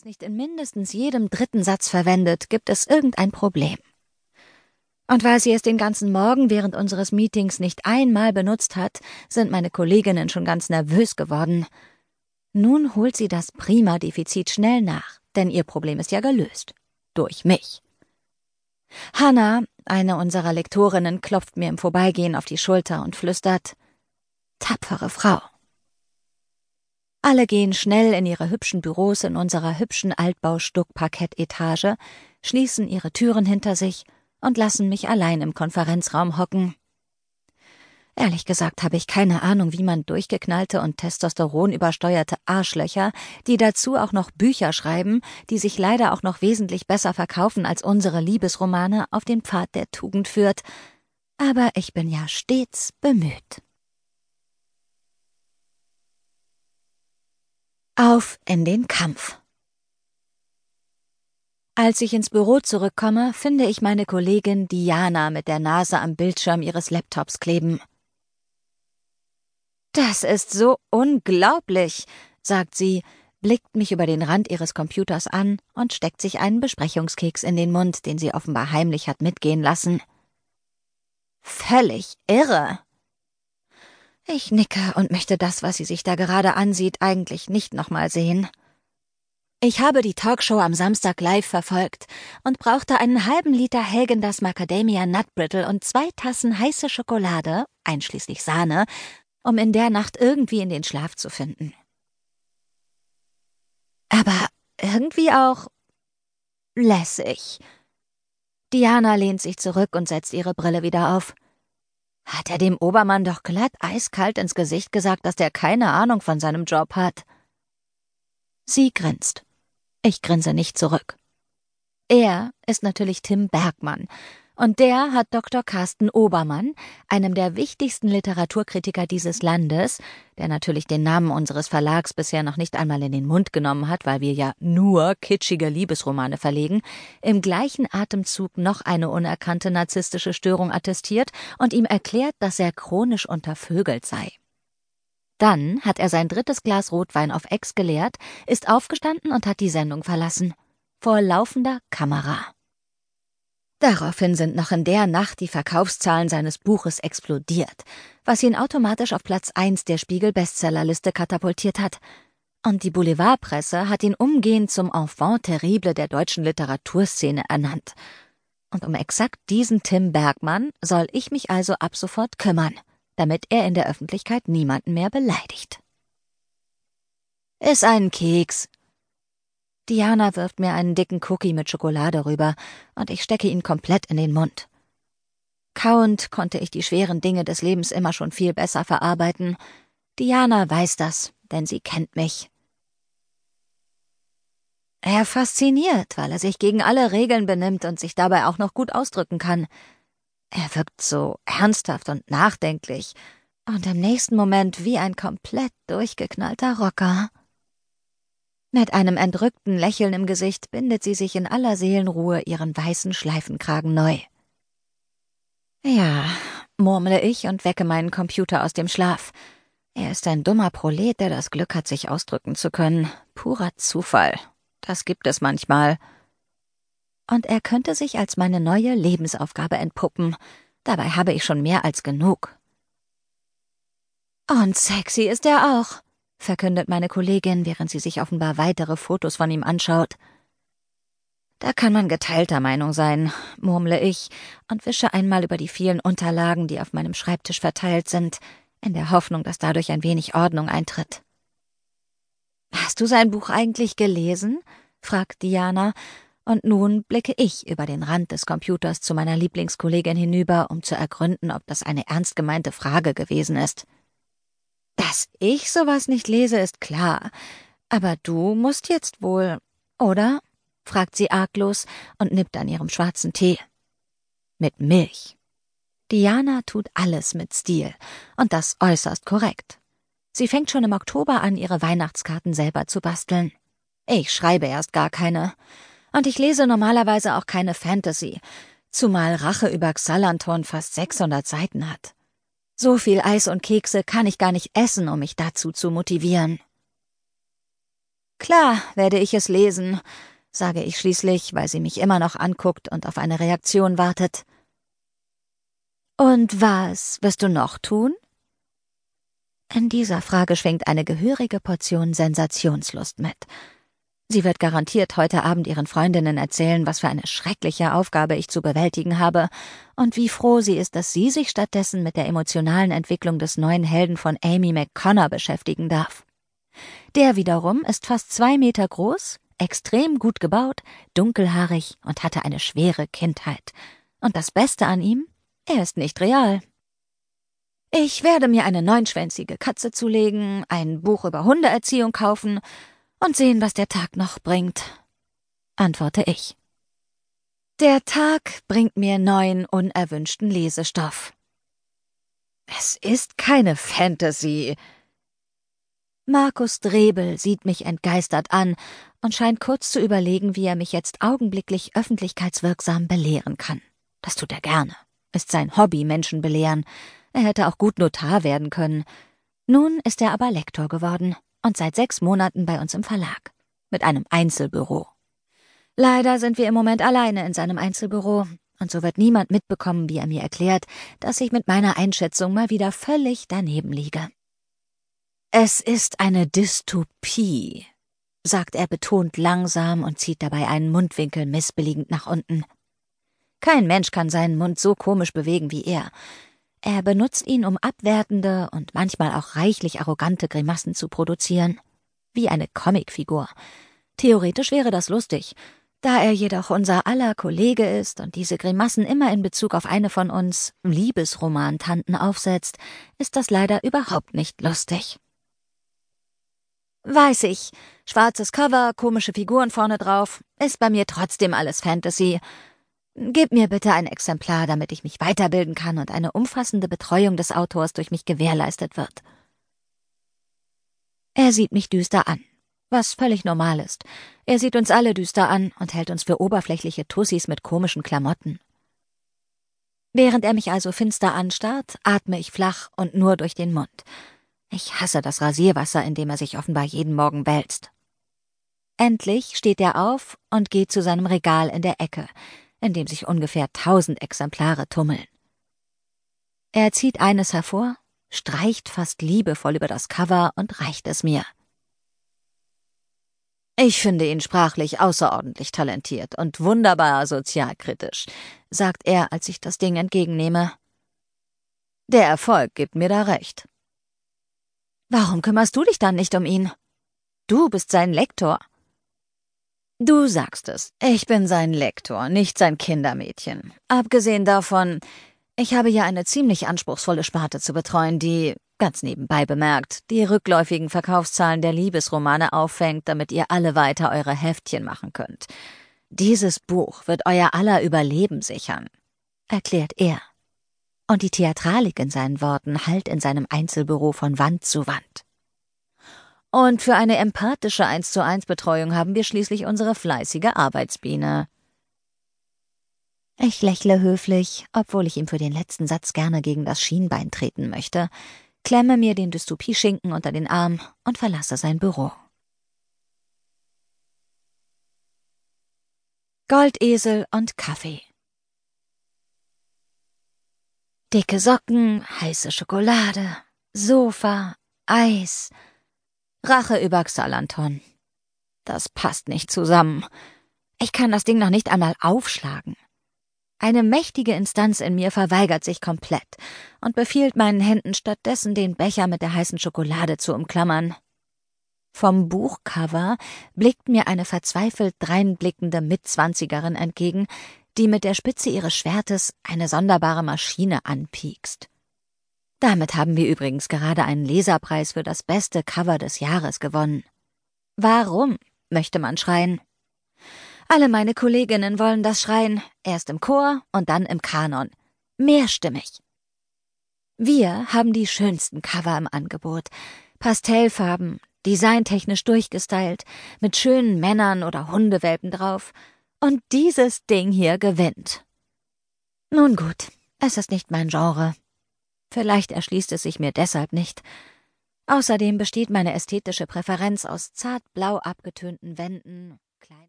es nicht in mindestens jedem dritten Satz verwendet, gibt es irgendein Problem. Und weil sie es den ganzen Morgen während unseres Meetings nicht einmal benutzt hat, sind meine Kolleginnen schon ganz nervös geworden. Nun holt sie das Prima-Defizit schnell nach, denn ihr Problem ist ja gelöst. Durch mich. Hannah, eine unserer Lektorinnen, klopft mir im Vorbeigehen auf die Schulter und flüstert Tapfere Frau. Alle gehen schnell in ihre hübschen Büros in unserer hübschen Altbaustuck-Parkettetage, schließen ihre Türen hinter sich und lassen mich allein im Konferenzraum hocken. Ehrlich gesagt habe ich keine Ahnung, wie man durchgeknallte und Testosteron übersteuerte Arschlöcher, die dazu auch noch Bücher schreiben, die sich leider auch noch wesentlich besser verkaufen als unsere Liebesromane, auf den Pfad der Tugend führt. Aber ich bin ja stets bemüht. Auf in den Kampf. Als ich ins Büro zurückkomme, finde ich meine Kollegin Diana mit der Nase am Bildschirm ihres Laptops kleben. Das ist so unglaublich, sagt sie, blickt mich über den Rand ihres Computers an und steckt sich einen Besprechungskeks in den Mund, den sie offenbar heimlich hat mitgehen lassen. Völlig irre. Ich nicke und möchte das, was sie sich da gerade ansieht, eigentlich nicht nochmal sehen. Ich habe die Talkshow am Samstag live verfolgt und brauchte einen halben Liter Helgendas Macadamia Nut Brittle und zwei Tassen heiße Schokolade, einschließlich Sahne, um in der Nacht irgendwie in den Schlaf zu finden. Aber irgendwie auch lässig. Diana lehnt sich zurück und setzt ihre Brille wieder auf. Hat er dem Obermann doch glatt eiskalt ins Gesicht gesagt, dass der keine Ahnung von seinem Job hat? Sie grinst. Ich grinse nicht zurück. Er ist natürlich Tim Bergmann, und der hat Dr. Carsten Obermann, einem der wichtigsten Literaturkritiker dieses Landes, der natürlich den Namen unseres Verlags bisher noch nicht einmal in den Mund genommen hat, weil wir ja nur kitschige Liebesromane verlegen, im gleichen Atemzug noch eine unerkannte narzisstische Störung attestiert und ihm erklärt, dass er chronisch untervögelt sei. Dann hat er sein drittes Glas Rotwein auf Ex geleert, ist aufgestanden und hat die Sendung verlassen. Vor laufender Kamera. Daraufhin sind noch in der Nacht die Verkaufszahlen seines Buches explodiert, was ihn automatisch auf Platz 1 der Spiegel-Bestsellerliste katapultiert hat. Und die Boulevardpresse hat ihn umgehend zum Enfant terrible der deutschen Literaturszene ernannt. Und um exakt diesen Tim Bergmann soll ich mich also ab sofort kümmern damit er in der Öffentlichkeit niemanden mehr beleidigt. Iss einen Keks. Diana wirft mir einen dicken Cookie mit Schokolade rüber, und ich stecke ihn komplett in den Mund. Kauend konnte ich die schweren Dinge des Lebens immer schon viel besser verarbeiten. Diana weiß das, denn sie kennt mich. Er fasziniert, weil er sich gegen alle Regeln benimmt und sich dabei auch noch gut ausdrücken kann. Er wirkt so ernsthaft und nachdenklich und im nächsten Moment wie ein komplett durchgeknallter Rocker. Mit einem entrückten Lächeln im Gesicht bindet sie sich in aller Seelenruhe ihren weißen Schleifenkragen neu. Ja, murmle ich und wecke meinen Computer aus dem Schlaf. Er ist ein dummer Prolet, der das Glück hat, sich ausdrücken zu können. Purer Zufall. Das gibt es manchmal und er könnte sich als meine neue Lebensaufgabe entpuppen. Dabei habe ich schon mehr als genug. Und sexy ist er auch, verkündet meine Kollegin, während sie sich offenbar weitere Fotos von ihm anschaut. Da kann man geteilter Meinung sein, murmle ich und wische einmal über die vielen Unterlagen, die auf meinem Schreibtisch verteilt sind, in der Hoffnung, dass dadurch ein wenig Ordnung eintritt. Hast du sein Buch eigentlich gelesen? fragt Diana und nun blicke ich über den Rand des Computers zu meiner Lieblingskollegin hinüber, um zu ergründen, ob das eine ernst gemeinte Frage gewesen ist. Dass ich sowas nicht lese, ist klar. Aber du musst jetzt wohl, oder? fragt sie arglos und nippt an ihrem schwarzen Tee. Mit Milch. Diana tut alles mit Stil, und das äußerst korrekt. Sie fängt schon im Oktober an, ihre Weihnachtskarten selber zu basteln. Ich schreibe erst gar keine. Und ich lese normalerweise auch keine Fantasy, zumal Rache über Xalanton fast 600 Seiten hat. So viel Eis und Kekse kann ich gar nicht essen, um mich dazu zu motivieren. Klar werde ich es lesen, sage ich schließlich, weil sie mich immer noch anguckt und auf eine Reaktion wartet. Und was wirst du noch tun? In dieser Frage schwingt eine gehörige Portion Sensationslust mit. Sie wird garantiert heute Abend ihren Freundinnen erzählen, was für eine schreckliche Aufgabe ich zu bewältigen habe und wie froh sie ist, dass sie sich stattdessen mit der emotionalen Entwicklung des neuen Helden von Amy McConnor beschäftigen darf. Der wiederum ist fast zwei Meter groß, extrem gut gebaut, dunkelhaarig und hatte eine schwere Kindheit. Und das Beste an ihm, er ist nicht real. Ich werde mir eine neunschwänzige Katze zulegen, ein Buch über Hundeerziehung kaufen und sehen, was der Tag noch bringt, antworte ich. Der Tag bringt mir neuen, unerwünschten Lesestoff. Es ist keine Fantasy. Markus Drebel sieht mich entgeistert an und scheint kurz zu überlegen, wie er mich jetzt augenblicklich öffentlichkeitswirksam belehren kann. Das tut er gerne. Ist sein Hobby, Menschen belehren. Er hätte auch gut Notar werden können. Nun ist er aber Lektor geworden und seit sechs Monaten bei uns im Verlag. Mit einem Einzelbüro. Leider sind wir im Moment alleine in seinem Einzelbüro, und so wird niemand mitbekommen, wie er mir erklärt, dass ich mit meiner Einschätzung mal wieder völlig daneben liege. Es ist eine Dystopie, sagt er betont langsam und zieht dabei einen Mundwinkel missbilligend nach unten. Kein Mensch kann seinen Mund so komisch bewegen wie er. Er benutzt ihn, um abwertende und manchmal auch reichlich arrogante Grimassen zu produzieren. Wie eine Comicfigur. Theoretisch wäre das lustig. Da er jedoch unser aller Kollege ist und diese Grimassen immer in Bezug auf eine von uns Liebesromantanten aufsetzt, ist das leider überhaupt nicht lustig. Weiß ich. Schwarzes Cover, komische Figuren vorne drauf. Ist bei mir trotzdem alles Fantasy. Gib mir bitte ein Exemplar, damit ich mich weiterbilden kann und eine umfassende Betreuung des Autors durch mich gewährleistet wird. Er sieht mich düster an, was völlig normal ist. Er sieht uns alle düster an und hält uns für oberflächliche Tussis mit komischen Klamotten. Während er mich also finster anstarrt, atme ich flach und nur durch den Mund. Ich hasse das Rasierwasser, in dem er sich offenbar jeden Morgen wälzt. Endlich steht er auf und geht zu seinem Regal in der Ecke, in dem sich ungefähr tausend Exemplare tummeln. Er zieht eines hervor, streicht fast liebevoll über das Cover und reicht es mir. Ich finde ihn sprachlich außerordentlich talentiert und wunderbar sozialkritisch, sagt er, als ich das Ding entgegennehme. Der Erfolg gibt mir da recht. Warum kümmerst du dich dann nicht um ihn? Du bist sein Lektor. Du sagst es. Ich bin sein Lektor, nicht sein Kindermädchen. Abgesehen davon, ich habe ja eine ziemlich anspruchsvolle Sparte zu betreuen, die, ganz nebenbei bemerkt, die rückläufigen Verkaufszahlen der Liebesromane auffängt, damit ihr alle weiter eure Heftchen machen könnt. Dieses Buch wird euer aller Überleben sichern, erklärt er. Und die Theatralik in seinen Worten hallt in seinem Einzelbüro von Wand zu Wand. Und für eine empathische 1 zu 1 Betreuung haben wir schließlich unsere fleißige Arbeitsbiene. Ich lächle höflich, obwohl ich ihm für den letzten Satz gerne gegen das Schienbein treten möchte, klemme mir den Dystopie-Schinken unter den Arm und verlasse sein Büro. Goldesel und Kaffee. Dicke Socken, heiße Schokolade, Sofa, Eis, Rache über Xalanton. Das passt nicht zusammen. Ich kann das Ding noch nicht einmal aufschlagen. Eine mächtige Instanz in mir verweigert sich komplett und befiehlt meinen Händen stattdessen, den Becher mit der heißen Schokolade zu umklammern. Vom Buchcover blickt mir eine verzweifelt dreinblickende Mitzwanzigerin entgegen, die mit der Spitze ihres Schwertes eine sonderbare Maschine anpiekst. Damit haben wir übrigens gerade einen Leserpreis für das beste Cover des Jahres gewonnen. Warum, möchte man schreien. Alle meine Kolleginnen wollen das schreien, erst im Chor und dann im Kanon. Mehrstimmig. Wir haben die schönsten Cover im Angebot. Pastellfarben, designtechnisch durchgestylt, mit schönen Männern oder Hundewelpen drauf. Und dieses Ding hier gewinnt. Nun gut, es ist nicht mein Genre, Vielleicht erschließt es sich mir deshalb nicht. Außerdem besteht meine ästhetische Präferenz aus zartblau abgetönten Wänden